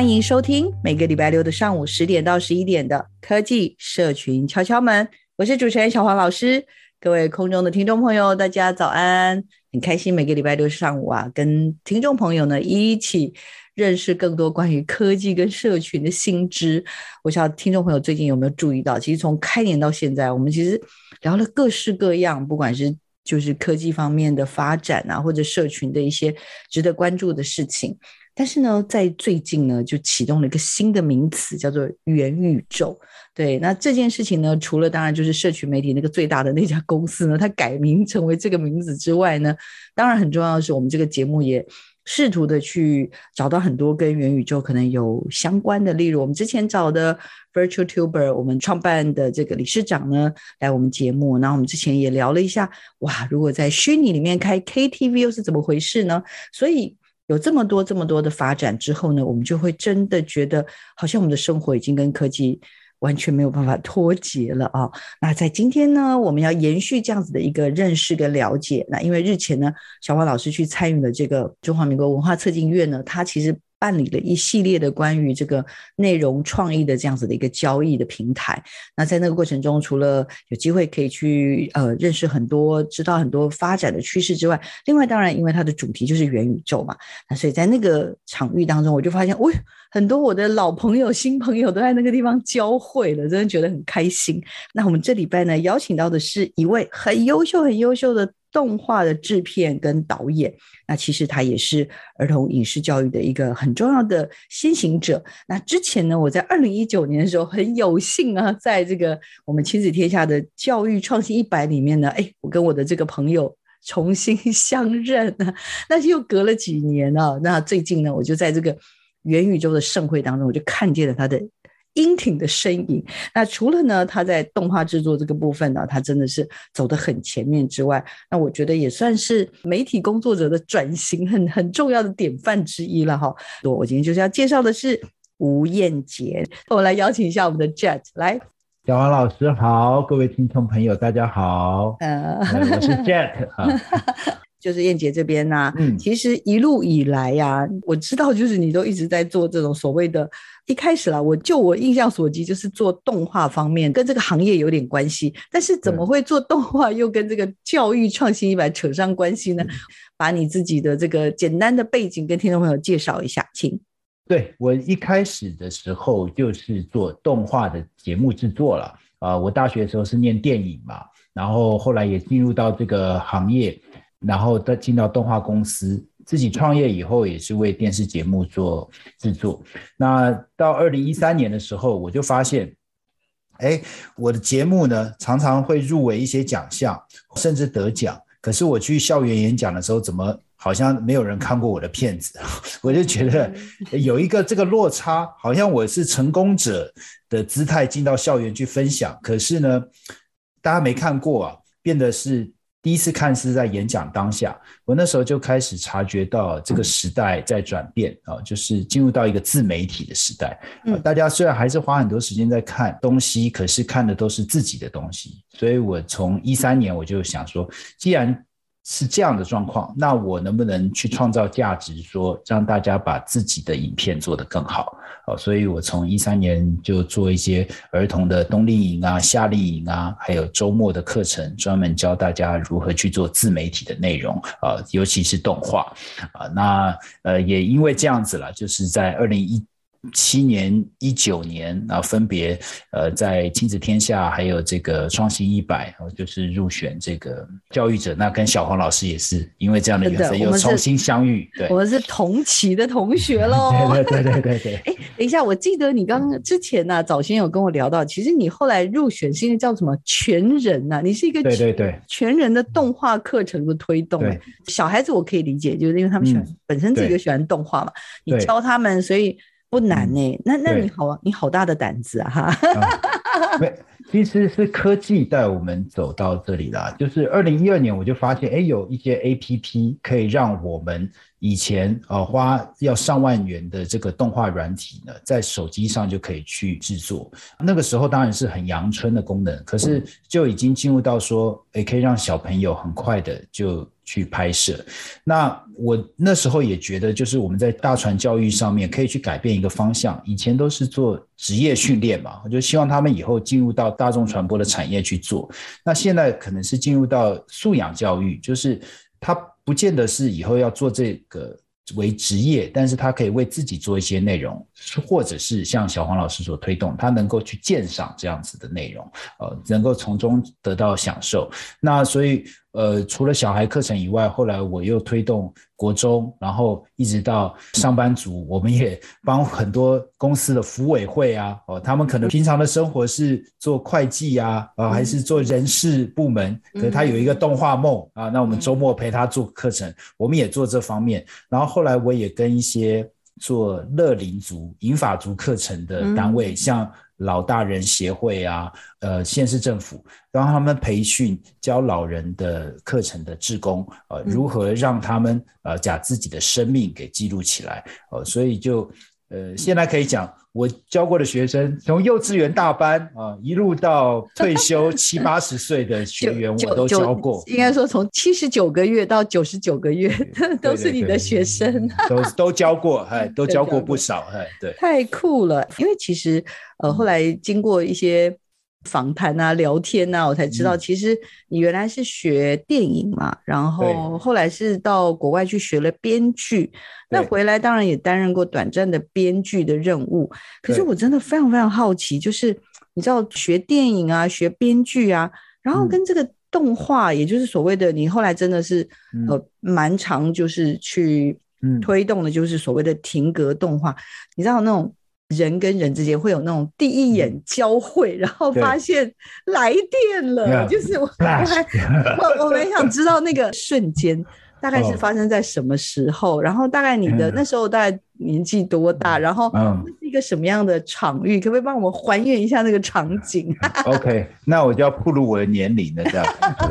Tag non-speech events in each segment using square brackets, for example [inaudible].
欢迎收听每个礼拜六的上午十点到十一点的科技社群敲敲门，我是主持人小黄老师。各位空中的听众朋友，大家早安！很开心每个礼拜六上午啊，跟听众朋友呢一起认识更多关于科技跟社群的新知。我想听众朋友最近有没有注意到，其实从开年到现在，我们其实聊了各式各样，不管是就是科技方面的发展啊，或者社群的一些值得关注的事情。但是呢，在最近呢，就启动了一个新的名词，叫做元宇宙。对，那这件事情呢，除了当然就是社群媒体那个最大的那家公司呢，它改名成为这个名字之外呢，当然很重要的是，我们这个节目也试图的去找到很多跟元宇宙可能有相关的，例如我们之前找的 Virtual Tuber，我们创办的这个理事长呢，来我们节目。然后我们之前也聊了一下，哇，如果在虚拟里面开 KTV 又是怎么回事呢？所以。有这么多这么多的发展之后呢，我们就会真的觉得好像我们的生活已经跟科技完全没有办法脱节了啊。那在今天呢，我们要延续这样子的一个认识跟了解。那因为日前呢，小花老师去参与了这个中华民国文化策进院呢，他其实。办理了一系列的关于这个内容创意的这样子的一个交易的平台。那在那个过程中，除了有机会可以去呃认识很多、知道很多发展的趋势之外，另外当然因为它的主题就是元宇宙嘛，那所以在那个场域当中，我就发现，喂，很多我的老朋友、新朋友都在那个地方交汇了，真的觉得很开心。那我们这礼拜呢，邀请到的是一位很优秀、很优秀的。动画的制片跟导演，那其实他也是儿童影视教育的一个很重要的先行者。那之前呢，我在二零一九年的时候很有幸啊，在这个我们亲子天下的教育创新一百里面呢，哎，我跟我的这个朋友重新 [laughs] 相认，那又隔了几年啊。那最近呢，我就在这个元宇宙的盛会当中，我就看见了他的。英挺的身影。那除了呢，他在动画制作这个部分呢，他真的是走得很前面之外，那我觉得也算是媒体工作者的转型很很重要的典范之一了哈。我我今天就是要介绍的是吴彦杰，我来邀请一下我们的 Jet 来。小王老师好，各位听众朋友大家好，呃，我是 Jet 啊。[laughs] 就是燕姐这边呐、啊，嗯，其实一路以来呀、啊，我知道就是你都一直在做这种所谓的，一开始啦，我就我印象所及，就是做动画方面，跟这个行业有点关系。但是怎么会做动画又跟这个教育创新一百扯上关系呢？把你自己的这个简单的背景跟听众朋友介绍一下，请。对，我一开始的时候就是做动画的节目制作了啊、呃，我大学的时候是念电影嘛，然后后来也进入到这个行业。然后再进到动画公司，自己创业以后也是为电视节目做制作。那到二零一三年的时候，我就发现，哎，我的节目呢常常会入围一些奖项，甚至得奖。可是我去校园演讲的时候，怎么好像没有人看过我的片子？[laughs] 我就觉得有一个这个落差，好像我是成功者的姿态进到校园去分享，可是呢，大家没看过啊，变得是。第一次看是在演讲当下，我那时候就开始察觉到这个时代在转变啊，就是进入到一个自媒体的时代。大家虽然还是花很多时间在看东西，可是看的都是自己的东西。所以我从一三年我就想说，既然是这样的状况，那我能不能去创造价值说，让大家把自己的影片做得更好？好，所以我从一三年就做一些儿童的冬令营啊、夏令营啊，还有周末的课程，专门教大家如何去做自媒体的内容啊，尤其是动画啊。那呃，也因为这样子了，就是在二零一。七年、一九年啊，分别呃在亲子天下还有这个创新一百，就是入选这个教育者。那跟小黄老师也是因为这样的缘分又重新相遇。对，我们是同期的同学喽。[laughs] 对对对对对。[laughs] 哎，等一下，我记得你刚刚之前呢、啊，早先有跟我聊到，其实你后来入选是因为叫什么全人呐、啊？你是一个对对对全人的动画课程的推动。小孩子我可以理解，就是因为他们喜欢、嗯、本身自己就喜欢动画嘛，你教他们，所以。不难呢、那那你好，你好大的胆子啊！哈、嗯，其实是科技带我们走到这里啦。就是二零一二年，我就发现，哎，有一些 APP 可以让我们以前呃花要上万元的这个动画软体呢，在手机上就可以去制作。那个时候当然是很阳春的功能，可是就已经进入到说，也可以让小朋友很快的就。去拍摄，那我那时候也觉得，就是我们在大传教育上面可以去改变一个方向。以前都是做职业训练嘛，我就希望他们以后进入到大众传播的产业去做。那现在可能是进入到素养教育，就是他不见得是以后要做这个。为职业，但是他可以为自己做一些内容，或者是像小黄老师所推动，他能够去鉴赏这样子的内容，呃，能够从中得到享受。那所以，呃，除了小孩课程以外，后来我又推动国中，然后一直到上班族，我们也帮很多公司的服委会啊，哦，他们可能平常的生活是做会计啊，啊，还是做人事部门，可是他有一个动画梦啊，那我们周末陪他做课程，我们也做这方面。然后后来我也跟一些做乐龄族、银发族课程的单位，像。老大人协会啊，呃，县市政府让他们培训教老人的课程的志工，呃，如何让他们呃把自己的生命给记录起来，呃，所以就呃现在可以讲，我教过的学生从幼稚园大班啊，呃，一路到退休 [laughs] 七八十岁的学员，我都教过。应该说从七十九个月到九十九个月 [laughs] 都是你的学生，都都教过，哎，[laughs] 都教过不少，哎，对，太酷了，因为其实。呃，后来经过一些访谈啊、聊天啊，我才知道，其实你原来是学电影嘛，然后后来是到国外去学了编剧，那回来当然也担任过短暂的编剧的任务。可是我真的非常非常好奇，就是你知道学电影啊、学编剧啊，然后跟这个动画，也就是所谓的你后来真的是呃蛮长就是去推动的，就是所谓的停格动画，你知道那种。人跟人之间会有那种第一眼交汇，然后发现来电了，就是我 [laughs] 我还我我很想知道那个瞬间大概是发生在什么时候，然后大概你的那时候大概年纪多大，然后是一个什么样的场域，可不可以帮我们还原一下那个场景？[laughs] OK，那我就要暴露我的年龄了，这样。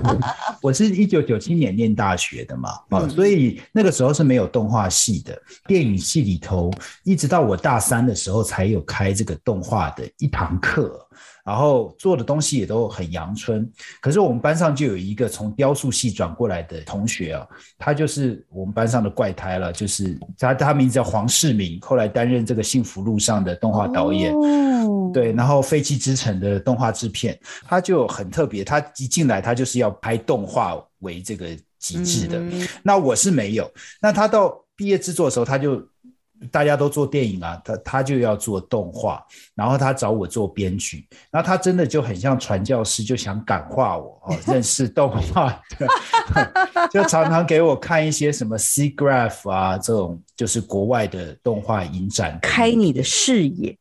[laughs] 我是一九九七年念大学的嘛，啊，所以那个时候是没有动画系的，电影系里头，一直到我大三的时候才有开这个动画的一堂课。然后做的东西也都很阳春，可是我们班上就有一个从雕塑系转过来的同学啊，他就是我们班上的怪胎了，就是他他名字叫黄世明，后来担任这个幸福路上的动画导演，哦、对，然后废弃之城的动画制片，他就很特别，他一进来他就是要拍动画为这个极致的，嗯、那我是没有，那他到毕业制作的时候他就。大家都做电影啊，他他就要做动画，然后他找我做编剧，然后他真的就很像传教士，就想感化我哦，[laughs] 认识动画，[laughs] 就常常给我看一些什么 SIGGRAPH 啊这种，就是国外的动画影展，开你的视野。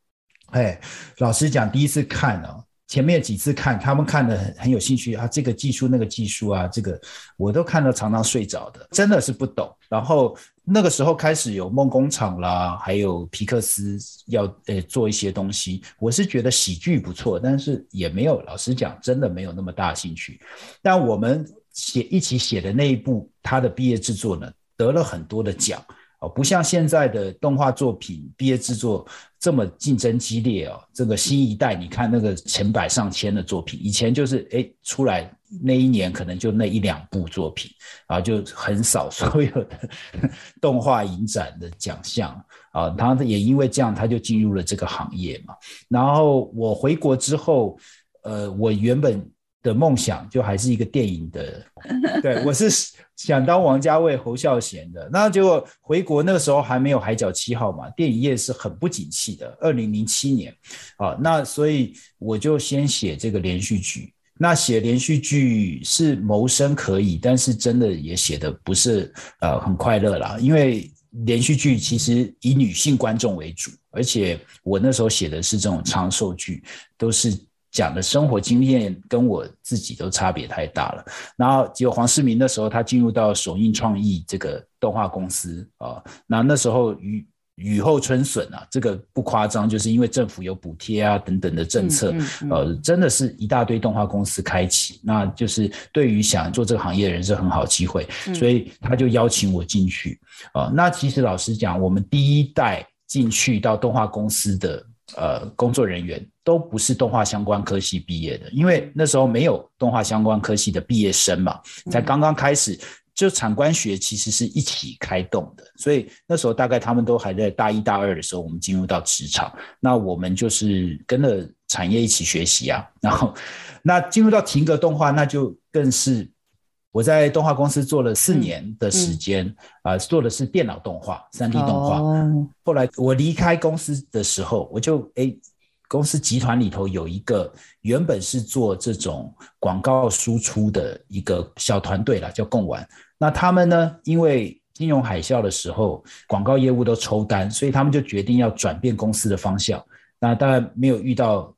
哎，老实讲，第一次看啊。前面几次看，他们看得很很有兴趣啊，这个技术那个技术啊，这个我都看到常常睡着的，真的是不懂。然后那个时候开始有梦工厂啦，还有皮克斯要呃做一些东西，我是觉得喜剧不错，但是也没有，老实讲，真的没有那么大兴趣。但我们写一起写的那一部他的毕业制作呢，得了很多的奖。哦，不像现在的动画作品毕业制作这么竞争激烈哦。这个新一代，你看那个成百上千的作品，以前就是哎出来那一年可能就那一两部作品，然后就很少所有的 [laughs] 动画影展的奖项啊。他也因为这样，他就进入了这个行业嘛。然后我回国之后，呃，我原本的梦想就还是一个电影的，[laughs] 对，我是想当王家卫、侯孝贤的。那结果回国那个时候还没有《海角七号》嘛，电影业是很不景气的。二零零七年啊，那所以我就先写这个连续剧。那写连续剧是谋生可以，但是真的也写的不是呃很快乐啦，因为连续剧其实以女性观众为主，而且我那时候写的是这种长寿剧，都是讲的生活经验跟我自己都差别太大了。然后结果黄世明那时候他进入到首映创意这个动画公司啊，那那时候与雨后春笋啊，这个不夸张，就是因为政府有补贴啊等等的政策，嗯嗯嗯、呃，真的是一大堆动画公司开启，那就是对于想做这个行业的人是很好机会，嗯、所以他就邀请我进去啊、呃。那其实老实讲，我们第一代进去到动画公司的呃工作人员都不是动画相关科系毕业的，因为那时候没有动画相关科系的毕业生嘛，才刚刚开始。就产官学其实是一起开动的，所以那时候大概他们都还在大一、大二的时候，我们进入到职场，那我们就是跟着产业一起学习啊。然后，那进入到停格动画，那就更是我在动画公司做了四年的时间啊、嗯呃，做的是电脑动画、三 D 动画。哦、后来我离开公司的时候，我就哎。公司集团里头有一个原本是做这种广告输出的一个小团队啦，叫贡丸。那他们呢，因为金融海啸的时候，广告业务都抽单，所以他们就决定要转变公司的方向。那当然没有遇到。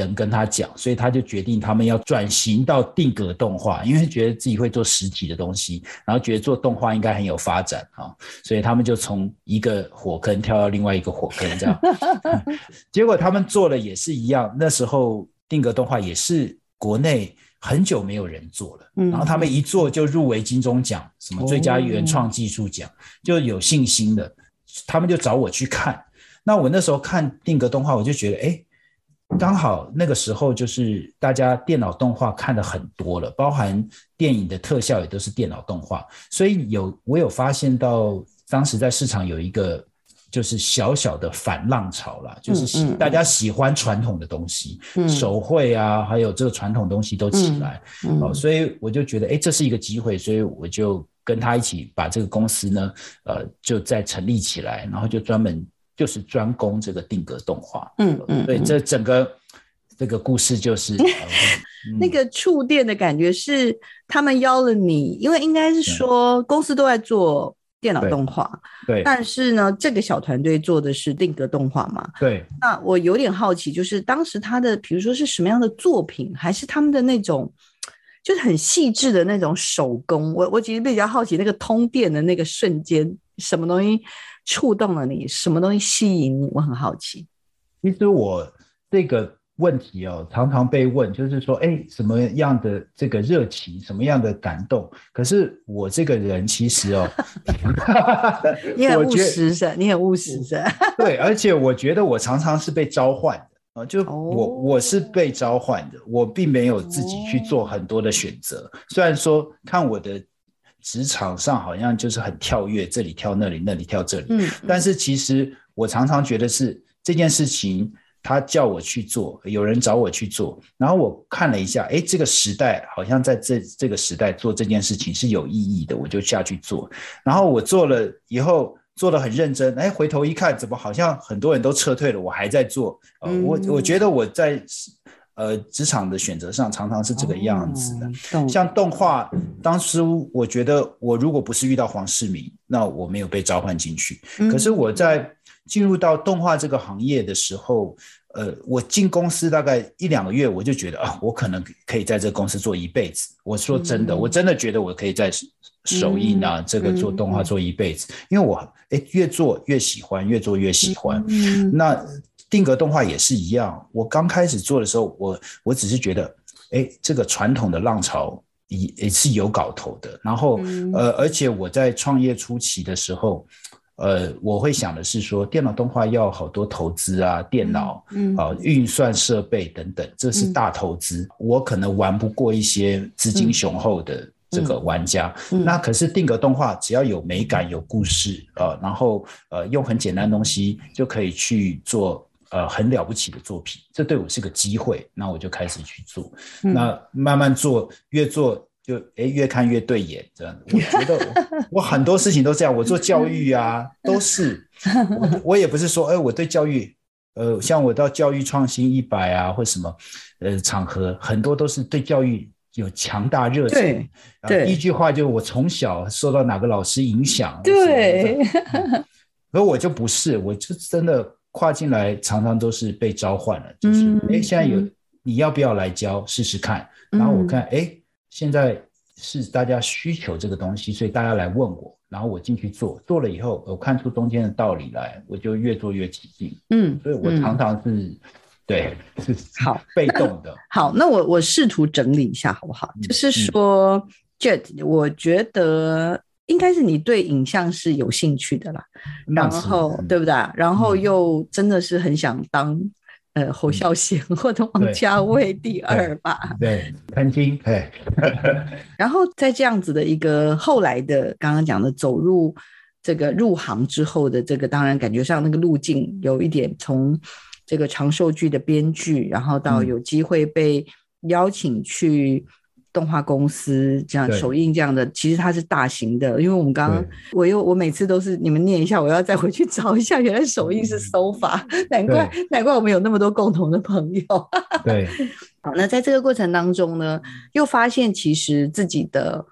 人跟他讲，所以他就决定他们要转型到定格动画，因为觉得自己会做实体的东西，然后觉得做动画应该很有发展啊，所以他们就从一个火坑跳到另外一个火坑，这样。[laughs] 结果他们做了也是一样，那时候定格动画也是国内很久没有人做了，然后他们一做就入围金钟奖，什么最佳原创技术奖，就有信心的，他们就找我去看。那我那时候看定格动画，我就觉得，哎。刚好那个时候就是大家电脑动画看的很多了，包含电影的特效也都是电脑动画，所以有我有发现到当时在市场有一个就是小小的反浪潮啦，就是大家喜欢传统的东西，手绘啊，还有这个传统东西都起来，哦，所以我就觉得哎，这是一个机会，所以我就跟他一起把这个公司呢，呃，就再成立起来，然后就专门。就是专攻这个定格动画，嗯嗯，对，这整个这个故事就是 [laughs] 那个触电的感觉是他们邀了你，因为应该是说公司都在做电脑动画，对，但是呢，这个小团队做的是定格动画嘛，对。那我有点好奇，就是当时他的，比如说是什么样的作品，还是他们的那种，就是很细致的那种手工。我我其实比较好奇那个通电的那个瞬间，什么东西？触动了你，什么东西吸引你？我很好奇。其实我这个问题哦，常常被问，就是说，哎，什么样的这个热情，什么样的感动？可是我这个人其实哦，[laughs] [laughs] 你很务实是，你很务实是。对，而且我觉得我常常是被召唤的啊，就我、哦、我是被召唤的，我并没有自己去做很多的选择。哦、虽然说看我的。职场上好像就是很跳跃，这里跳那里，那里跳这里。嗯，但是其实我常常觉得是这件事情，他叫我去做，有人找我去做，然后我看了一下，哎，这个时代好像在这这个时代做这件事情是有意义的，我就下去做。然后我做了以后，做的很认真，哎，回头一看，怎么好像很多人都撤退了，我还在做。呃，我我觉得我在。呃，职场的选择上常常是这个样子的。哦、像动画，当时我觉得我如果不是遇到黄世明，那我没有被召唤进去。嗯、可是我在进入到动画这个行业的时候，呃，我进公司大概一两个月，我就觉得啊，我可能可以在这个公司做一辈子。我说真的，嗯、我真的觉得我可以在首映啊，嗯、这个做动画做一辈子，嗯、因为我哎越做越喜欢，越做越喜欢。嗯、那。定格动画也是一样，我刚开始做的时候，我我只是觉得，哎，这个传统的浪潮也也是有搞头的。然后，呃，而且我在创业初期的时候，呃，我会想的是说，电脑动画要好多投资啊，电脑，嗯，啊，运算设备等等，这是大投资，嗯、我可能玩不过一些资金雄厚的这个玩家。那可是定格动画，只要有美感、有故事，呃，然后呃，用很简单的东西就可以去做呃很了不起的作品，这对我是个机会，那我就开始去做，嗯、那慢慢做，越做。就哎，越看越对眼，这样。我觉得我，[laughs] 我很多事情都这样。我做教育啊，都是 [laughs] 我，我也不是说，哎，我对教育，呃，像我到教育创新一百啊，或什么，呃，场合很多都是对教育有强大热情。对，对。一句话就是我从小受到哪个老师影响。对。[laughs] 而我就不是，我就真的跨进来，常常都是被召唤了。就是，哎、嗯，现在有你要不要来教试试看？然后我看，哎、嗯。现在是大家需求这个东西，所以大家来问我，然后我进去做，做了以后，我看出中间的道理来，我就越做越起劲。嗯，所以我常常是，嗯、对，是好 [laughs] 被动的。好，那我我试图整理一下好不好？嗯、就是说，Jet，我觉得应该是你对影像是有兴趣的啦，然后对不对？然后又真的是很想当。呃，侯孝贤或者王家卫第二吧，对，潘金，对。然后在这样子的一个后来的刚刚讲的走入这个入行之后的这个，当然感觉上那个路径有一点从这个长寿剧的编剧，然后到有机会被邀请去。动画公司这样首映这样的，其实它是大型的，因为我们刚刚我又我每次都是你们念一下，我要再回去找一下，[laughs] 原来首映是 SOFA，难怪难怪我们有那么多共同的朋友。对，[laughs] 好，那在这个过程当中呢，又发现其实自己的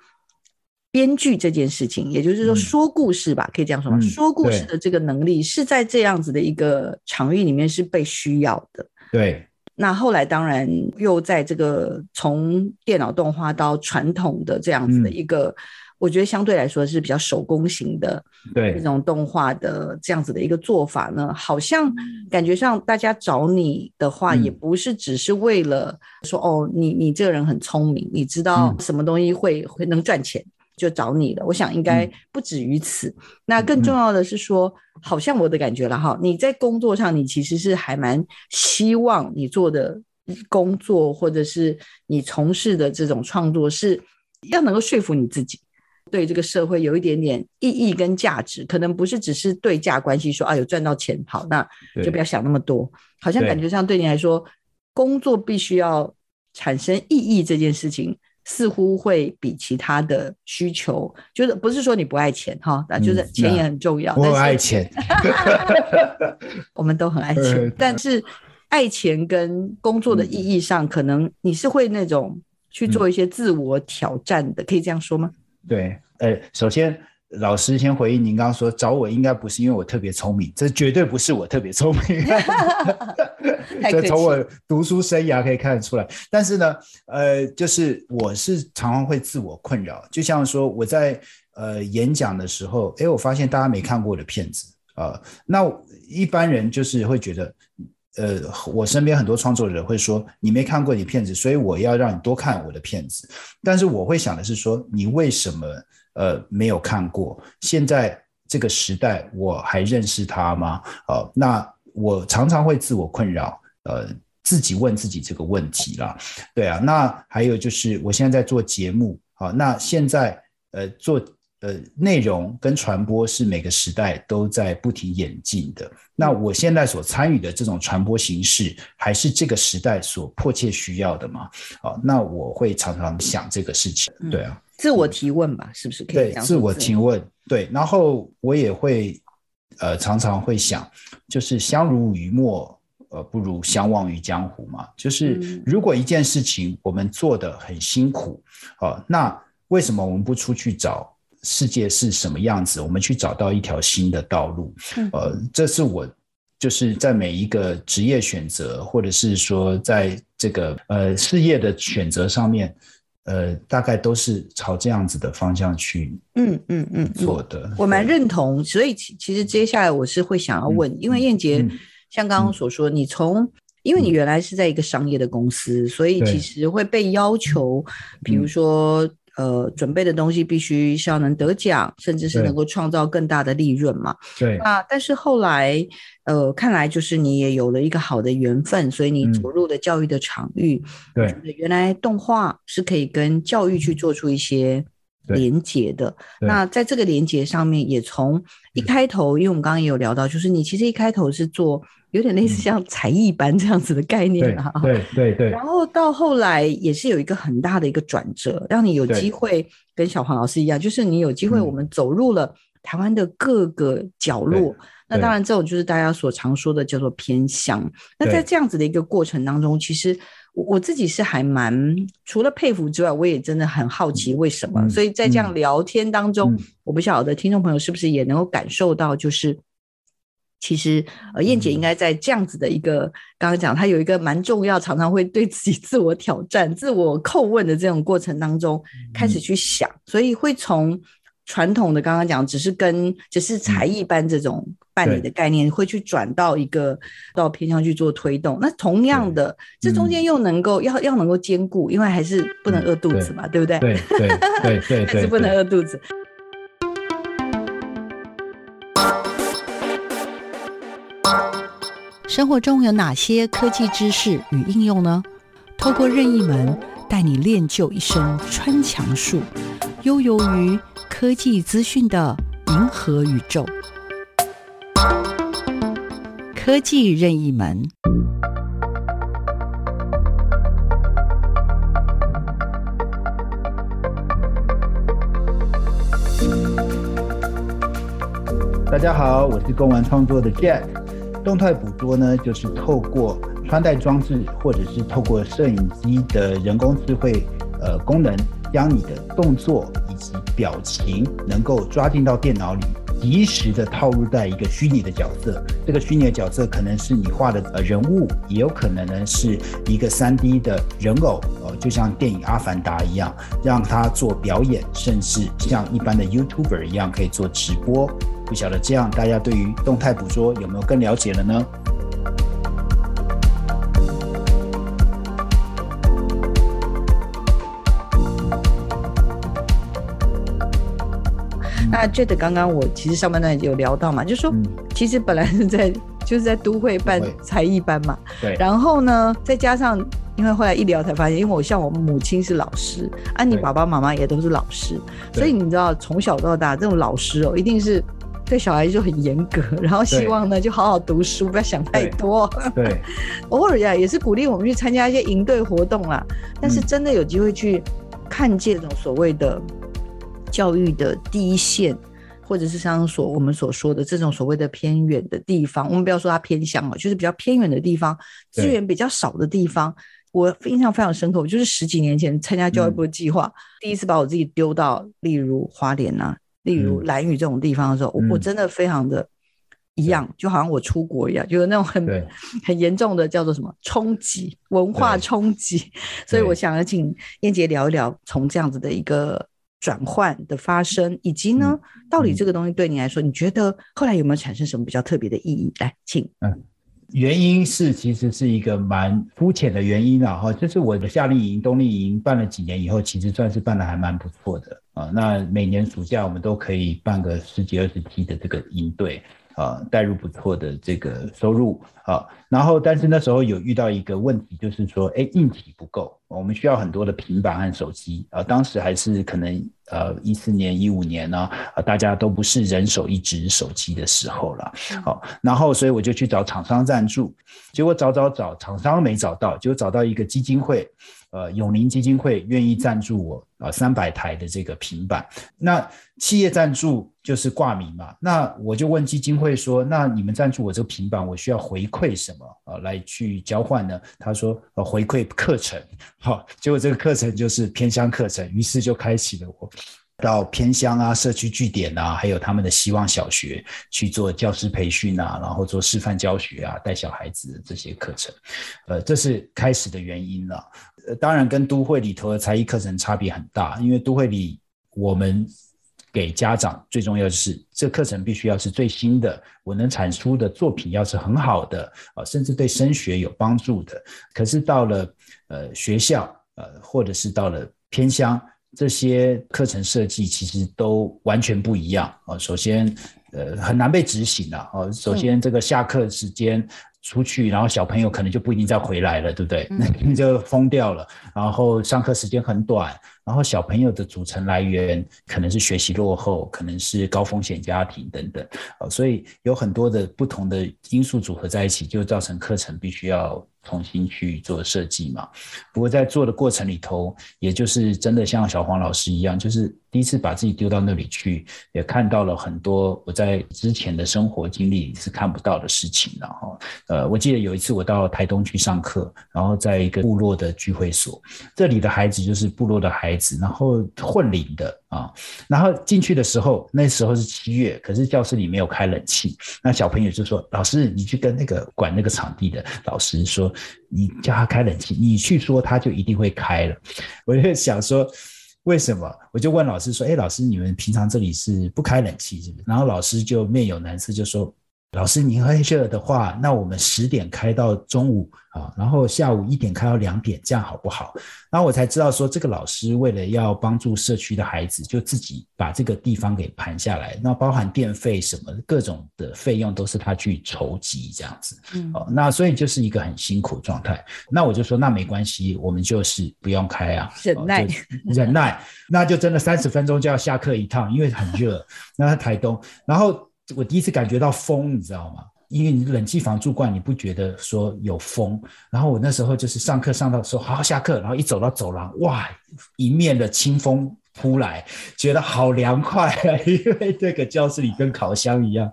编剧这件事情，也就是说说故事吧，嗯、可以这样说吗？嗯、说故事的这个能力是在这样子的一个场域里面是被需要的。对。那后来当然又在这个从电脑动画到传统的这样子的一个，嗯、我觉得相对来说是比较手工型的，对。这种动画的这样子的一个做法呢，好像感觉上大家找你的话，也不是只是为了说、嗯、哦，你你这个人很聪明，你知道什么东西会会能赚钱。就找你了，我想应该不止于此。嗯、那更重要的是说，嗯、好像我的感觉了哈，你在工作上，你其实是还蛮希望你做的工作，或者是你从事的这种创作，是要能够说服你自己，对这个社会有一点点意义跟价值，可能不是只是对价关系说，说啊有赚到钱，好，那就不要想那么多。好像感觉上对你来说，工作必须要产生意义这件事情。似乎会比其他的需求，就是不是说你不爱钱哈，那就是钱也很重要。我爱钱，[laughs] 我们都很爱钱，[laughs] 但是爱钱跟工作的意义上，可能你是会那种去做一些自我挑战的，可以这样说吗？对，呃，首先。老师先回应您刚刚说找我应该不是因为我特别聪明，这绝对不是我特别聪明，这从我读书生涯可以看得出来。但是呢，呃，就是我是常常会自我困扰，就像说我在呃演讲的时候，哎，我发现大家没看过我的片子啊，呃，那一般人就是会觉得，呃，我身边很多创作者会说你没看过你片子，所以我要让你多看我的片子。但是我会想的是说，你为什么？呃，没有看过。现在这个时代，我还认识他吗？呃，那我常常会自我困扰，呃，自己问自己这个问题啦。对啊，那还有就是，我现在在做节目，好，那现在呃做呃内容跟传播是每个时代都在不停演进的。那我现在所参与的这种传播形式，还是这个时代所迫切需要的吗？好，那我会常常想这个事情。对啊。自我提问吧，是不是可以？对，自我提问。对，然后我也会，呃，常常会想，就是相濡以沫，呃，不如相忘于江湖嘛。就是如果一件事情我们做得很辛苦，呃，那为什么我们不出去找世界是什么样子？我们去找到一条新的道路。呃，这是我就是在每一个职业选择，或者是说在这个呃事业的选择上面。呃，大概都是朝这样子的方向去，嗯嗯嗯做的。我蛮认同，所以其其实接下来我是会想要问，嗯、因为燕杰、嗯、像刚刚所说，嗯、你从因为你原来是在一个商业的公司，嗯、所以其实会被要求，嗯、比如说呃准备的东西必须是要能得奖，甚至是能够创造更大的利润嘛。对。那但是后来，呃，看来就是你也有了一个好的缘分，所以你走入了教育的场域。对。原来动画是可以跟教育去做出一些。连接的，那在这个连接上面，也从一开头，因为我们刚刚也有聊到，就是你其实一开头是做有点类似像才艺班这样子的概念啊，对对对。然后到后来也是有一个很大的一个转折，让你有机会跟小黄老师一样，就是你有机会我们走入了台湾的各个角落。那当然，这种就是大家所常说的叫做偏乡。那在这样子的一个过程当中，其实。我我自己是还蛮除了佩服之外，我也真的很好奇为什么。嗯、所以在这样聊天当中，嗯、我不晓得听众朋友是不是也能够感受到，就是其实呃燕姐应该在这样子的一个刚刚讲，她有一个蛮重要，常常会对自己自我挑战、自我叩问的这种过程当中开始去想，嗯、所以会从。传统的刚刚讲，只是跟只是才艺班这种办理的概念，会去转到一个到偏向去做推动。那同样的，这中间又能够要要能够兼顾，因为还是不能饿肚子嘛，对不对？对对对对，[laughs] 还是不能饿肚子。生活中有哪些科技知识与应用呢？透过任意门带你练就一身穿墙术，悠游于。科技资讯的银河宇宙，科技任意门。大家好，我是公玩创作的 Jack。动态捕捉呢，就是透过穿戴装置，或者是透过摄影机的人工智慧呃功能，将你的动作。以及表情能够抓进到电脑里，及时的套入在一个虚拟的角色。这个虚拟的角色可能是你画的呃人物，也有可能呢是一个三 D 的人偶，呃，就像电影《阿凡达》一样，让他做表演，甚至像一般的 YouTuber 一样可以做直播。不晓得这样大家对于动态捕捉有没有更了解了呢？那 Jet 刚刚我其实上半段有聊到嘛，就是说其实本来是在就是在都会办才艺班嘛，对。然后呢，再加上因为后来一聊才发现，因为我像我母亲是老师，啊，你爸爸妈妈也都是老师，所以你知道从小到大这种老师哦，一定是对小孩就很严格，[laughs] 然后希望呢就好好读书，不要想太多。对。[laughs] 偶尔呀也是鼓励我们去参加一些营队活动啦，但是真的有机会去看见这种所谓的。教育的第一线，或者是像所我们所说的这种所谓的偏远的地方，我们不要说它偏乡了，就是比较偏远的地方，资源比较少的地方。我印象非常深刻，我就是十几年前参加教育部计划，嗯、第一次把我自己丢到例如花莲啊，例如兰屿这种地方的时候，嗯、我真的非常的一样，就好像我出国一样，就是那种很 [laughs] 很严重的叫做什么冲击，文化冲击。所以我想要请燕姐聊一聊，从这样子的一个。转换的发生，以及呢，到底这个东西对你来说，你觉得后来有没有产生什么比较特别的意义？来，请。嗯，原因是其实是一个蛮肤浅的原因啦，哈，就是我的夏令营、冬令营办了几年以后，其实算是办的还蛮不错的啊。那每年暑假我们都可以办个十几二十期的这个营队。啊，带入不错的这个收入啊，然后但是那时候有遇到一个问题，就是说，哎，硬体不够，我们需要很多的平板和手机啊。当时还是可能呃一四年、一五年呢，啊，大家都不是人手一只手机的时候了。好，然后所以我就去找厂商赞助，结果找找找，厂商没找到，就找到一个基金会。呃，永宁基金会愿意赞助我啊，三百台的这个平板。那企业赞助就是挂名嘛。那我就问基金会说，那你们赞助我这个平板，我需要回馈什么啊？来去交换呢？他说，呃，回馈课程。[laughs] 好，结果这个课程就是偏乡课程，于是就开启了我。到偏乡啊、社区据点啊，还有他们的希望小学去做教师培训啊，然后做示范教学啊，带小孩子这些课程，呃，这是开始的原因了。呃，当然跟都会里头的才艺课程差别很大，因为都会里我们给家长最重要的是，这课程必须要是最新的，我能产出的作品要是很好的啊，甚至对升学有帮助的。可是到了呃学校，呃，或者是到了偏乡。这些课程设计其实都完全不一样啊。首先，呃，很难被执行了啊。首先，这个下课时间出去，然后小朋友可能就不一定再回来了，对不对？那你 [laughs] 就疯掉了。然后上课时间很短，然后小朋友的组成来源可能是学习落后，可能是高风险家庭等等啊。所以有很多的不同的因素组合在一起，就造成课程必须要。重新去做设计嘛，不过在做的过程里头，也就是真的像小黄老师一样，就是第一次把自己丢到那里去，也看到了很多我在之前的生活经历是看不到的事情。然后，呃，我记得有一次我到台东去上课，然后在一个部落的聚会所，这里的孩子就是部落的孩子，然后混龄的。啊，然后进去的时候，那时候是七月，可是教室里没有开冷气。那小朋友就说：“老师，你去跟那个管那个场地的老师说，你叫他开冷气，你去说他就一定会开了。[laughs] ”我就想说，为什么？我就问老师说：“哎，老师，你们平常这里是不开冷气是不是？”然后老师就面有难色，就说。老师，您会热的话，那我们十点开到中午啊，然后下午一点开到两点，这样好不好？然后我才知道说，这个老师为了要帮助社区的孩子，就自己把这个地方给盘下来，那包含电费什么各种的费用都是他去筹集这样子。嗯，哦，那所以就是一个很辛苦的状态。那我就说，那没关系，我们就是不用开啊，忍耐，忍耐，那就真的三十分钟就要下课一趟，因为很热。那在台东，然后。我第一次感觉到风，你知道吗？因为你冷气房住惯，你不觉得说有风。然后我那时候就是上课上到说好好下课，然后一走到走廊，哇，迎面的清风。扑来，觉得好凉快！因为这个教室里跟烤箱一样。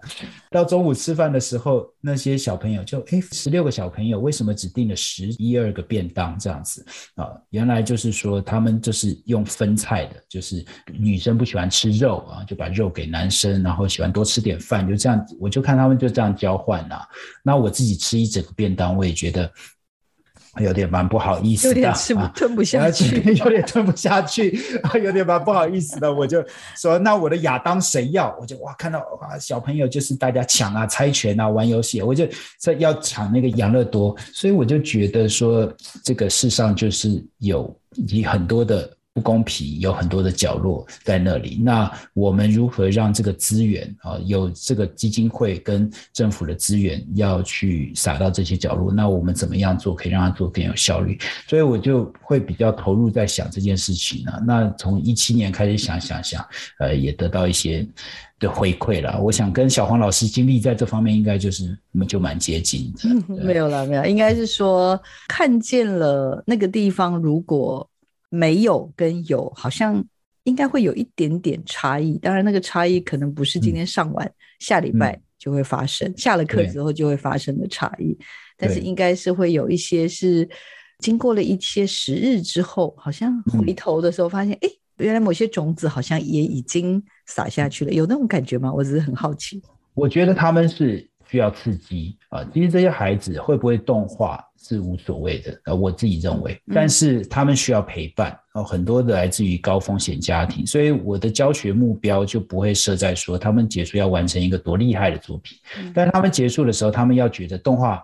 到中午吃饭的时候，那些小朋友就诶，十六个小朋友为什么只订了十一二个便当这样子啊？原来就是说他们就是用分菜的，就是女生不喜欢吃肉啊，就把肉给男生，然后喜欢多吃点饭，就这样子。我就看他们就这样交换呐。那我自己吃一整个便当，我也觉得。有点蛮不好意思的，有点吃不吞不下去，[laughs] 有点吞不下去，有点蛮不好意思的。我就说，那我的亚当谁要？我就哇，看到哇，小朋友就是大家抢啊、猜拳啊、玩游戏，我就在要抢那个养乐多，所以我就觉得说，这个世上就是有以很多的。不公平，有很多的角落在那里。那我们如何让这个资源啊，有这个基金会跟政府的资源要去撒到这些角落？那我们怎么样做可以让它做更有效率？所以我就会比较投入在想这件事情呢。那从一七年开始想想想，呃，也得到一些的回馈了。我想跟小黄老师经历在这方面，应该就是就蛮接近的。没有了，没有，应该是说看见了那个地方，如果。没有跟有，好像应该会有一点点差异。当然，那个差异可能不是今天上完，嗯、下礼拜就会发生，嗯、下了课之后就会发生的差异。但是应该是会有一些是经过了一些时日之后，好像回头的时候发现，哎、嗯，原来某些种子好像也已经撒下去了。有那种感觉吗？我只是很好奇。我觉得他们是需要刺激啊。其实这些孩子会不会动画？是无所谓的，呃，我自己认为，但是他们需要陪伴，哦，很多的来自于高风险家庭，所以我的教学目标就不会设在说他们结束要完成一个多厉害的作品，但他们结束的时候，他们要觉得动画，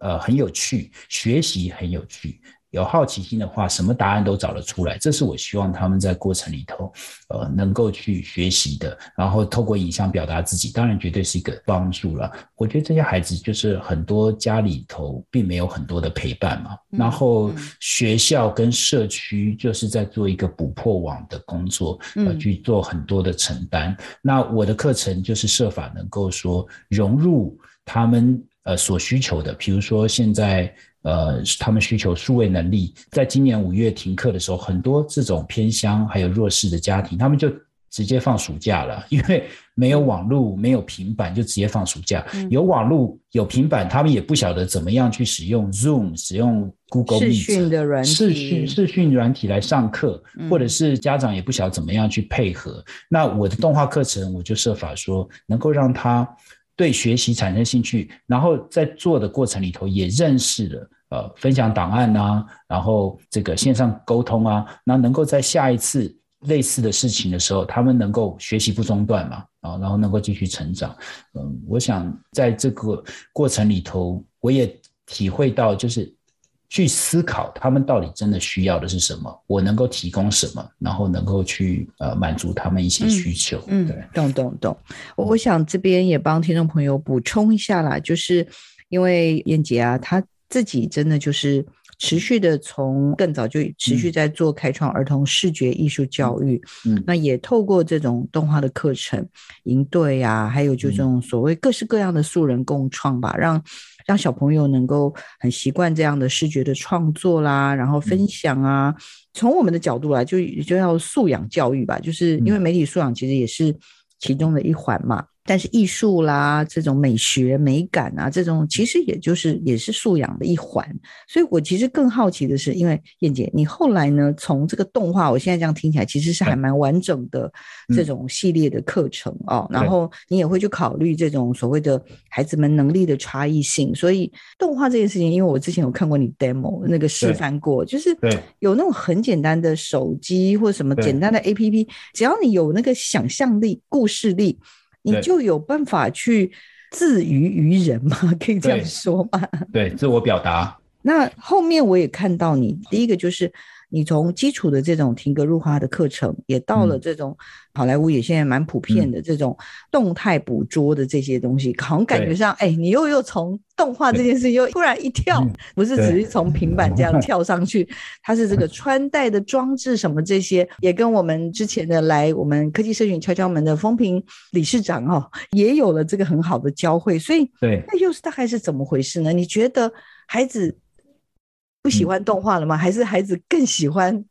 呃，很有趣，学习很有趣。有好奇心的话，什么答案都找得出来。这是我希望他们在过程里头，呃，能够去学习的。然后透过影像表达自己，当然绝对是一个帮助了。我觉得这些孩子就是很多家里头并没有很多的陪伴嘛。然后学校跟社区就是在做一个补破网的工作，呃，去做很多的承担。那我的课程就是设法能够说融入他们呃所需求的，比如说现在。呃，他们需求数位能力，在今年五月停课的时候，很多这种偏乡还有弱势的家庭，他们就直接放暑假了，[laughs] 因为没有网络、没有平板，就直接放暑假。嗯、有网络、有平板，他们也不晓得怎么样去使用 Zoom、使用 Google Meet 视讯的软体、视讯视讯软体来上课，或者是家长也不晓得怎么样去配合。嗯、那我的动画课程，我就设法说，能够让他对学习产生兴趣，然后在做的过程里头也认识了。呃，分享档案啊，然后这个线上沟通啊，那能够在下一次类似的事情的时候，他们能够学习不中断嘛，啊，然后能够继续成长。嗯，我想在这个过程里头，我也体会到，就是去思考他们到底真的需要的是什么，我能够提供什么，然后能够去呃满足他们一些需求。嗯，对，懂懂懂。我我想这边也帮听众朋友补充一下啦，就是因为燕姐啊，她自己真的就是。持续的从更早就持续在做开创儿童视觉艺术教育，嗯，那也透过这种动画的课程、营队啊，还有就这种所谓各式各样的素人共创吧，让让小朋友能够很习惯这样的视觉的创作啦，然后分享啊。从我们的角度来，就就要素养教育吧，就是因为媒体素养其实也是其中的一环嘛。但是艺术啦，这种美学美感啊，这种其实也就是也是素养的一环。所以我其实更好奇的是，因为燕姐，你后来呢，从这个动画，我现在这样听起来，其实是还蛮完整的这种系列的课程哦。然后你也会去考虑这种所谓的孩子们能力的差异性。所以动画这件事情，因为我之前有看过你 demo 那个示范过，就是有那种很简单的手机或什么简单的 APP，只要你有那个想象力、故事力。你就有办法去自娱于人吗？[laughs] 可以这样说吗？对，对，自我表达。[laughs] 那后面我也看到你，第一个就是。你从基础的这种停格入花的课程，也到了这种好莱坞也现在蛮普遍的这种动态捕捉的这些东西，嗯、好像感觉上，哎，你又又从动画这件事又突然一跳，不是只是从平板这样跳上去，它是这个穿戴的装置什么这些，也跟我们之前的来我们科技社群敲敲门的风评理事长哦，也有了这个很好的交汇，所以对，那又是大概是怎么回事呢？你觉得孩子？不喜欢动画了吗？还是孩子更喜欢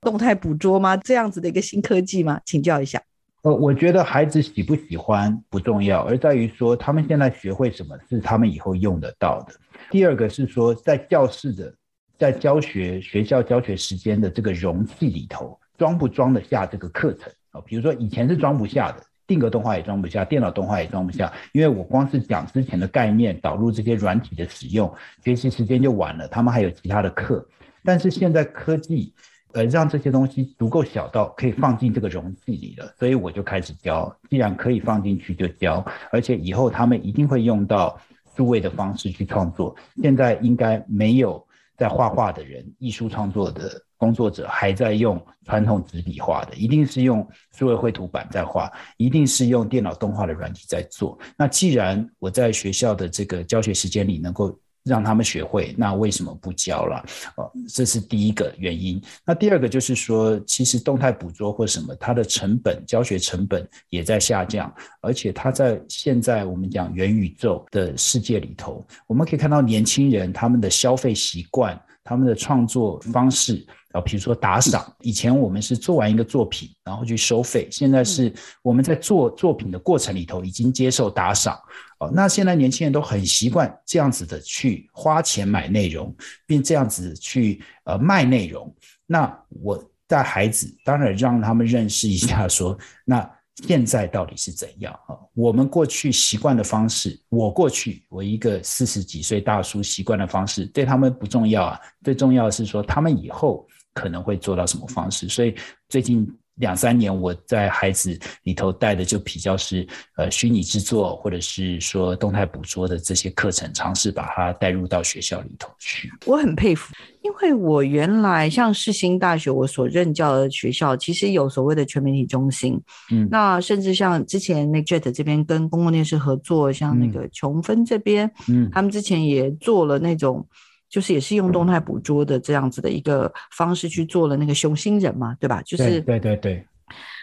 动态捕捉吗？这样子的一个新科技吗？请教一下。呃，我觉得孩子喜不喜欢不重要，而在于说他们现在学会什么是他们以后用得到的。第二个是说，在教室的在教学学校教学时间的这个容器里头，装不装得下这个课程啊？比如说以前是装不下的。定格动画也装不下，电脑动画也装不下，因为我光是讲之前的概念，导入这些软体的使用，学习时间就晚了。他们还有其他的课，但是现在科技，呃，让这些东西足够小到可以放进这个容器里了，所以我就开始教。既然可以放进去，就教。而且以后他们一定会用到数位的方式去创作。现在应该没有在画画的人，艺术创作的。工作者还在用传统纸笔画的，一定是用数位绘图板在画，一定是用电脑动画的软体在做。那既然我在学校的这个教学时间里能够让他们学会，那为什么不教了？哦，这是第一个原因。那第二个就是说，其实动态捕捉或什么，它的成本、教学成本也在下降，而且它在现在我们讲元宇宙的世界里头，我们可以看到年轻人他们的消费习惯、他们的创作方式。啊，比如说打赏，以前我们是做完一个作品，然后去收费，现在是我们在做作品的过程里头已经接受打赏。哦，那现在年轻人都很习惯这样子的去花钱买内容，并这样子去呃卖内容。那我带孩子，当然让他们认识一下，说那。现在到底是怎样啊？我们过去习惯的方式，我过去我一个四十几岁大叔习惯的方式，对他们不重要啊。最重要的是说，他们以后可能会做到什么方式。所以最近。两三年，我在孩子里头带的就比较是呃虚拟制作，或者是说动态捕捉的这些课程，尝试把它带入到学校里头去。我很佩服，因为我原来像世新大学，我所任教的学校其实有所谓的全媒体中心，嗯，那甚至像之前那 JET 这边跟公共电视合作，像那个琼芬这边，嗯，他们之前也做了那种。就是也是用动态捕捉的这样子的一个方式去做了那个熊星人嘛，对吧？就是对对对。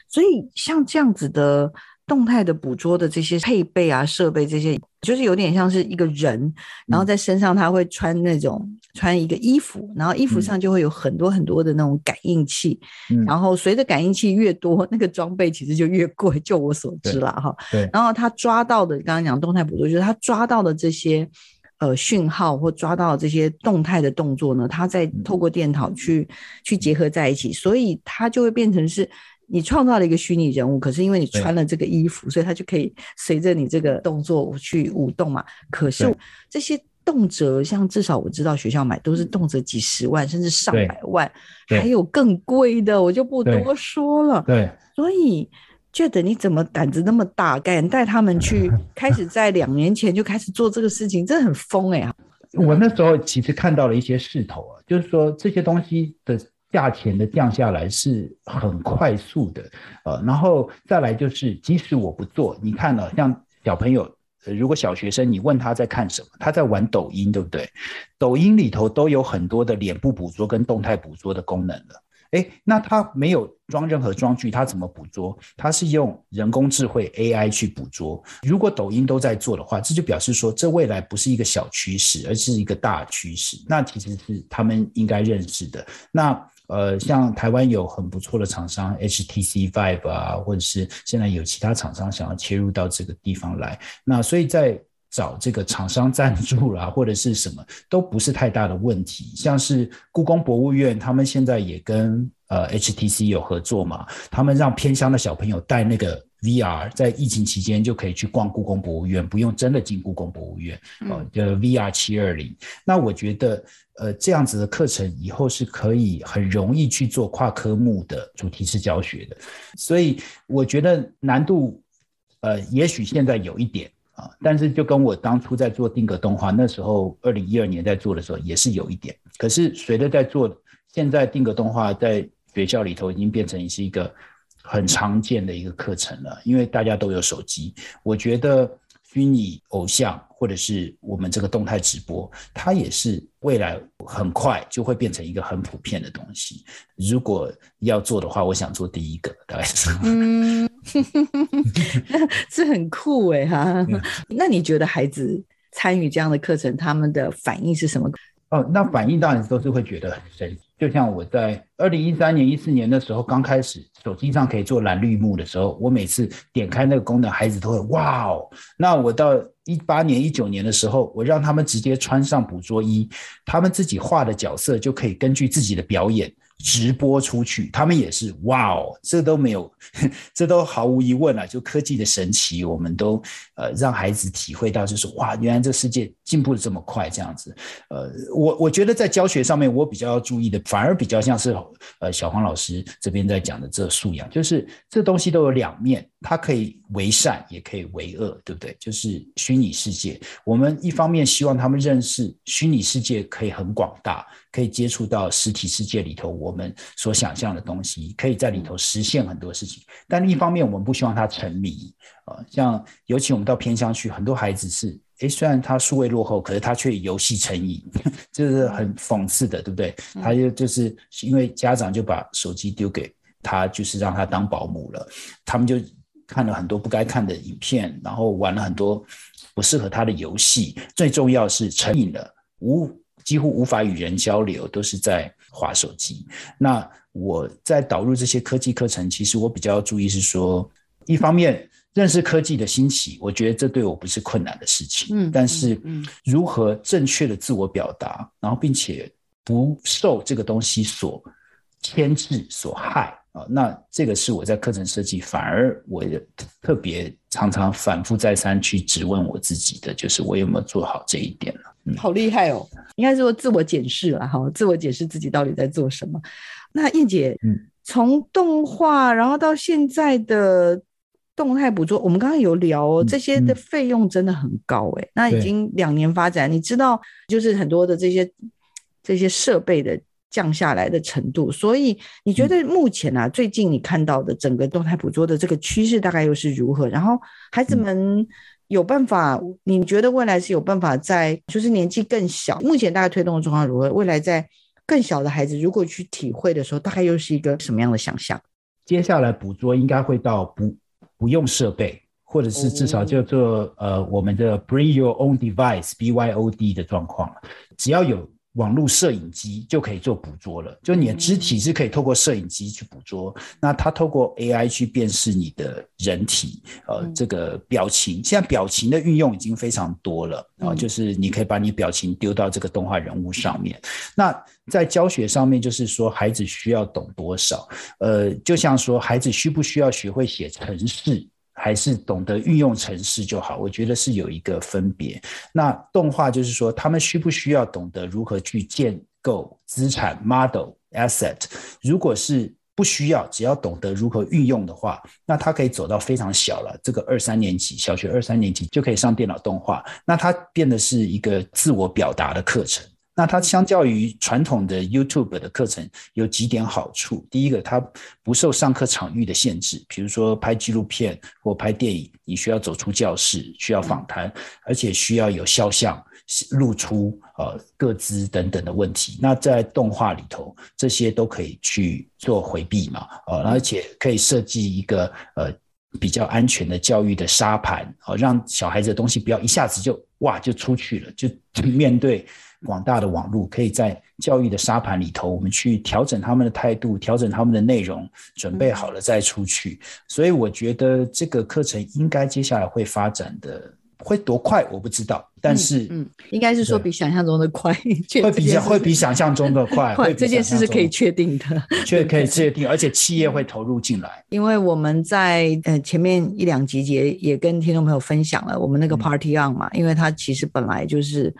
所以像这样子的动态的捕捉的这些配备啊、设备这些，就是有点像是一个人，然后在身上他会穿那种穿一个衣服，然后衣服上就会有很多很多的那种感应器，然后随着感应器越多，那个装备其实就越贵。就我所知了哈。对。然后他抓到的，刚刚讲动态捕捉，就是他抓到的这些。呃，讯号或抓到这些动态的动作呢，它再透过电脑去去结合在一起，所以它就会变成是你创造了一个虚拟人物，可是因为你穿了这个衣服，所以它就可以随着你这个动作去舞动嘛。可是这些动辄，像至少我知道学校买都是动辄几十万甚至上百万，还有更贵的，我就不多说了。对，所以。觉得你怎么胆子那么大，敢带他们去 [laughs] 开始在两年前就开始做这个事情，真的很疯哎、欸！我那时候其实看到了一些势头啊，就是说这些东西的价钱的降下来是很快速的，呃，然后再来就是，即使我不做，你看了，啊，像小朋友，呃，如果小学生你问他在看什么，他在玩抖音，对不对？抖音里头都有很多的脸部捕捉跟动态捕捉的功能了。哎，那他没有装任何装具，他怎么捕捉？他是用人工智慧 AI 去捕捉。如果抖音都在做的话，这就表示说，这未来不是一个小趋势，而是一个大趋势。那其实是他们应该认识的。那呃，像台湾有很不错的厂商，HTC Vive 啊，或者是现在有其他厂商想要切入到这个地方来。那所以在找这个厂商赞助啦，或者是什么都不是太大的问题。像是故宫博物院，他们现在也跟呃 HTC 有合作嘛，他们让偏乡的小朋友带那个 VR，在疫情期间就可以去逛故宫博物院，不用真的进故宫博物院，哦，就 VR 七二零。那我觉得，呃，这样子的课程以后是可以很容易去做跨科目的主题式教学的。所以我觉得难度，呃，也许现在有一点。啊，但是就跟我当初在做定格动画，那时候二零一二年在做的时候也是有一点，可是随着在做，现在定格动画在学校里头已经变成是一个很常见的一个课程了，因为大家都有手机，我觉得。虚拟偶像，或者是我们这个动态直播，它也是未来很快就会变成一个很普遍的东西。如果要做的话，我想做第一个，大概是。嗯，[laughs] 这很酷哎哈。那你觉得孩子参与这样的课程，他们的反应是什么？哦，那反应当然都是会觉得很神奇。就像我在二零一三年、一四年的时候，刚开始手机上可以做蓝绿幕的时候，我每次点开那个功能，孩子都会哇哦。那我到一八年、一九年的时候，我让他们直接穿上捕捉衣，他们自己画的角色就可以根据自己的表演。直播出去，他们也是哇哦，这都没有，[laughs] 这都毫无疑问了，就科技的神奇，我们都呃让孩子体会到，就是哇，原来这世界进步的这么快，这样子。呃，我我觉得在教学上面，我比较要注意的，反而比较像是呃小黄老师这边在讲的这素养，就是这东西都有两面，它可以为善，也可以为恶，对不对？就是虚拟世界，我们一方面希望他们认识虚拟世界可以很广大。可以接触到实体世界里头我们所想象的东西，可以在里头实现很多事情。但另一方面，我们不希望他沉迷啊。像尤其我们到偏乡去，很多孩子是，诶，虽然他数位落后，可是他却游戏成瘾，[laughs] 这是很讽刺的，对不对？他就就是因为家长就把手机丢给他，就是让他当保姆了。他们就看了很多不该看的影片，然后玩了很多不适合他的游戏。最重要是成瘾了，无。几乎无法与人交流，都是在划手机。那我在导入这些科技课程，其实我比较注意是说，一方面认识科技的兴起，我觉得这对我不是困难的事情。嗯，但是如何正确的自我表达，然后并且不受这个东西所牵制、所害啊，那这个是我在课程设计，反而我也特别常常反复再三去质问我自己的，就是我有没有做好这一点嗯？好厉害哦！应该说自我检视了哈，自我检视自己到底在做什么。那燕姐，嗯，从动画然后到现在的动态捕捉，我们刚刚有聊哦，这些的费用真的很高哎。那已经两年发展，你知道，就是很多的这些这些设备的降下来的程度。所以你觉得目前啊，最近你看到的整个动态捕捉的这个趋势大概又是如何？然后孩子们。有办法？你觉得未来是有办法在，就是年纪更小，目前大概推动的状况如何？未来在更小的孩子如果去体会的时候，大概又是一个什么样的想象？接下来捕捉应该会到不不用设备，或者是至少叫做、哦、呃我们的 Bring Your Own Device BYOD 的状况，只要有。网络摄影机就可以做捕捉了，就你的肢体是可以透过摄影机去捕捉，那它透过 AI 去辨识你的人体，呃，这个表情，现在表情的运用已经非常多了啊，就是你可以把你表情丢到这个动画人物上面。那在教学上面，就是说孩子需要懂多少？呃，就像说孩子需不需要学会写程式？还是懂得运用程式就好，我觉得是有一个分别。那动画就是说，他们需不需要懂得如何去建构资产 model asset？如果是不需要，只要懂得如何运用的话，那他可以走到非常小了。这个二三年级，小学二三年级就可以上电脑动画，那它变得是一个自我表达的课程。那它相较于传统的 YouTube 的课程有几点好处。第一个，它不受上课场域的限制，比如说拍纪录片或拍电影，你需要走出教室，需要访谈，而且需要有肖像。露出呃各资等等的问题，那在动画里头，这些都可以去做回避嘛，呃，而且可以设计一个呃比较安全的教育的沙盘，呃，让小孩子的东西不要一下子就哇就出去了，就 [laughs] 面对广大的网络，可以在教育的沙盘里头，我们去调整他们的态度，调整他们的内容，准备好了再出去。所以我觉得这个课程应该接下来会发展的。会多快我不知道，但是嗯，嗯，应该是说比想象中的快，会比会比想象中的快，[laughs] 快这件事是可以确定的，确可以确定，而且企业会投入进来。因为我们在呃前面一两集节也跟听众朋友分享了我们那个 Party On 嘛，嗯、因为它其实本来就是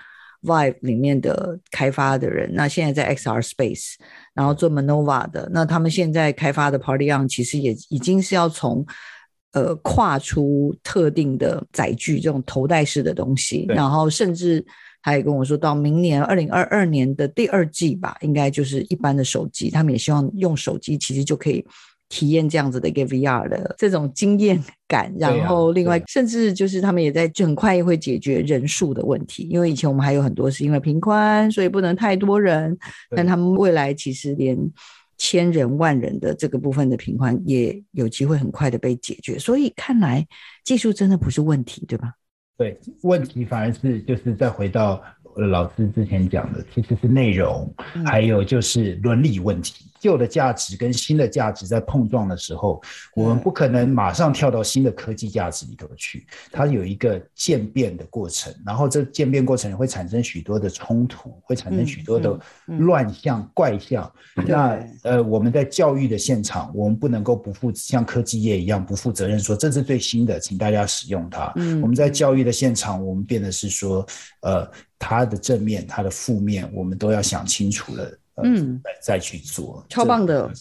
Vive 里面的开发的人，那现在在 XR Space，然后做 Manova 的，那他们现在开发的 Party On 其实也已经是要从。呃，跨出特定的载具这种头戴式的东西，然后甚至他也跟我说到明年二零二二年的第二季吧，应该就是一般的手机，他们也希望用手机其实就可以体验这样子的一个 VR 的这种经验感。然后另外，甚至就是他们也在很快会解决人数的问题，因为以前我们还有很多是因为平宽，所以不能太多人，但他们未来其实连。千人万人的这个部分的平宽也有机会很快的被解决，所以看来技术真的不是问题，对吧？对，问题反而是就是再回到老师之前讲的，其实是内容，还有就是伦理问题。旧的价值跟新的价值在碰撞的时候，我们不可能马上跳到新的科技价值里头去，它有一个渐变的过程，然后这渐变过程会产生许多的冲突，会产生许多的乱象、怪象。那呃，我们在教育的现场，我们不能够不负像科技业一样不负责任，说这是最新的，请大家使用它。我们在教育的现场，我们变得是说，呃，它的正面、它的负面，我们都要想清楚了。嗯，再去做，超棒的，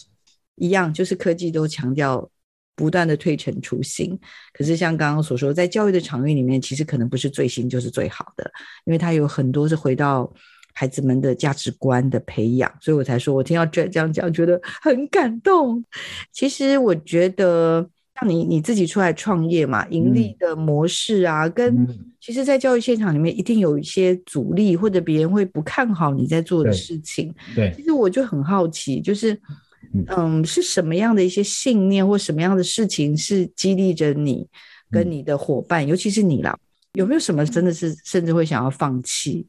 一样就是科技都强调不断的推陈出新。可是像刚刚所说，在教育的场域里面，其实可能不是最新就是最好的，因为它有很多是回到孩子们的价值观的培养。所以我才说，我听到这这样讲，觉得很感动。其实我觉得。像你你自己出来创业嘛，盈利的模式啊，嗯、跟其实，在教育现场里面，一定有一些阻力，或者别人会不看好你在做的事情。对，其实我就很好奇，就是，嗯，嗯，是什么样的一些信念或什么样的事情是激励着你跟你的伙伴，嗯、尤其是你啦，有没有什么真的是甚至会想要放弃？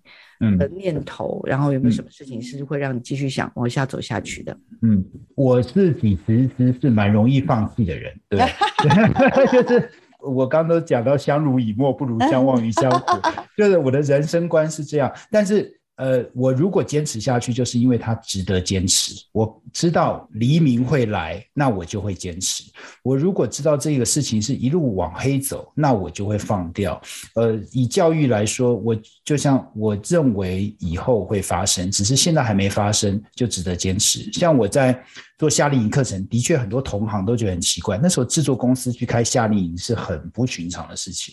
的念头，嗯、然后有没有什么事情是会让你继续想往下走下去的？嗯，我自己其实是蛮容易放弃的人，对，[laughs] 就是我刚刚都讲到相濡以沫不如相忘于江湖，[laughs] 就是我的人生观是这样，但是。呃，我如果坚持下去，就是因为它值得坚持。我知道黎明会来，那我就会坚持。我如果知道这个事情是一路往黑走，那我就会放掉。呃，以教育来说，我就像我认为以后会发生，只是现在还没发生，就值得坚持。像我在。做夏令营课程，的确很多同行都觉得很奇怪。那时候制作公司去开夏令营是很不寻常的事情。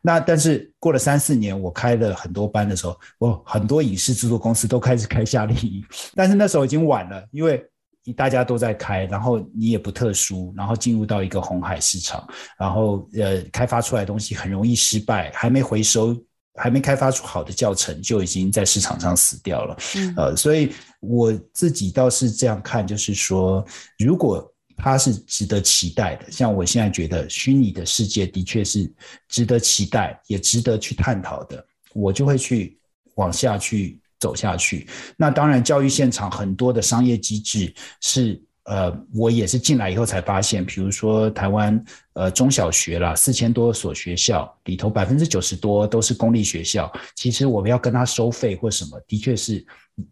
那但是过了三四年，我开了很多班的时候，我很多影视制作公司都开始开夏令营。但是那时候已经晚了，因为大家都在开，然后你也不特殊，然后进入到一个红海市场，然后呃开发出来的东西很容易失败，还没回收。还没开发出好的教程，就已经在市场上死掉了。嗯、呃，所以我自己倒是这样看，就是说，如果它是值得期待的，像我现在觉得虚拟的世界的确是值得期待，也值得去探讨的，我就会去往下去走下去。那当然，教育现场很多的商业机制是。呃，我也是进来以后才发现，比如说台湾呃中小学啦，四千多所学校里头，百分之九十多都是公立学校。其实我们要跟他收费或什么，的确是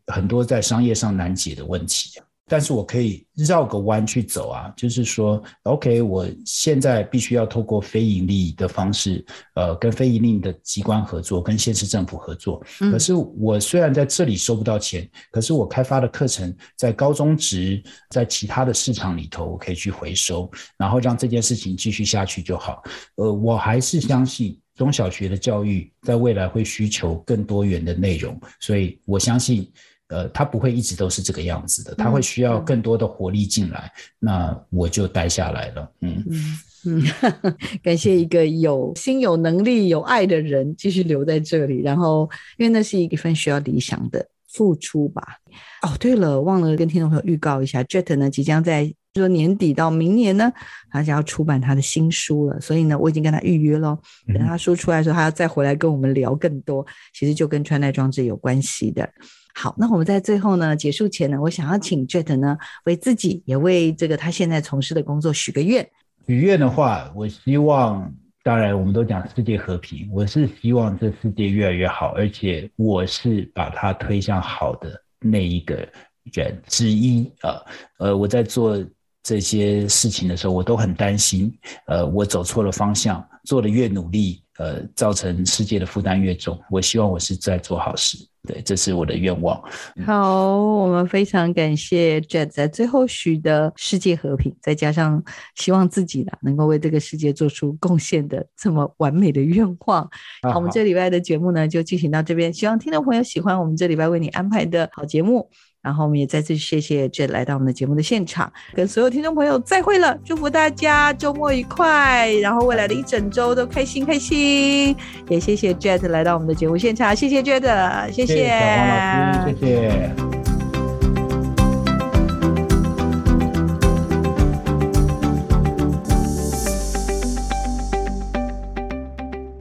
很多在商业上难解的问题。但是我可以绕个弯去走啊，就是说，OK，我现在必须要透过非盈利的方式，呃，跟非盈利的机关合作，跟县市政府合作。可是我虽然在这里收不到钱，可是我开发的课程在高中职，在其他的市场里头，我可以去回收，然后让这件事情继续下去就好。呃，我还是相信。中小学的教育在未来会需求更多元的内容，所以我相信，呃，它不会一直都是这个样子的，它会需要更多的活力进来，嗯、那我就待下来了。嗯嗯嗯，[laughs] 感谢一个有心、有能力、有爱的人继续留在这里，然后因为那是一份需要理想的付出吧。哦，对了，忘了跟听众朋友预告一下，Jet 呢即将在。说年底到明年呢，他就要出版他的新书了，所以呢，我已经跟他预约了。等他书出来的时候，他要再回来跟我们聊更多，其实就跟穿戴装置有关系的。好，那我们在最后呢结束前呢，我想要请 Jet 呢为自己也为这个他现在从事的工作许个愿。许愿的话，我希望，当然我们都讲世界和平，我是希望这世界越来越好，而且我是把它推向好的那一个人之一啊。呃，我在做。这些事情的时候，我都很担心。呃，我走错了方向，做的越努力，呃，造成世界的负担越重。我希望我是在做好事，对，这是我的愿望。好，我们非常感谢 Jet 在最后许的世界和平，再加上希望自己的能够为这个世界做出贡献的这么完美的愿望。好，我们这礼拜的节目呢，就进行到这边。希望听众朋友喜欢我们这礼拜为你安排的好节目。然后我们也再次谢谢 Jet 来到我们的节目的现场，跟所有听众朋友再会了，祝福大家周末愉快，然后未来的一整周都开心开心。也谢谢 Jet 来到我们的节目现场，谢谢 Jet，谢谢，谢谢。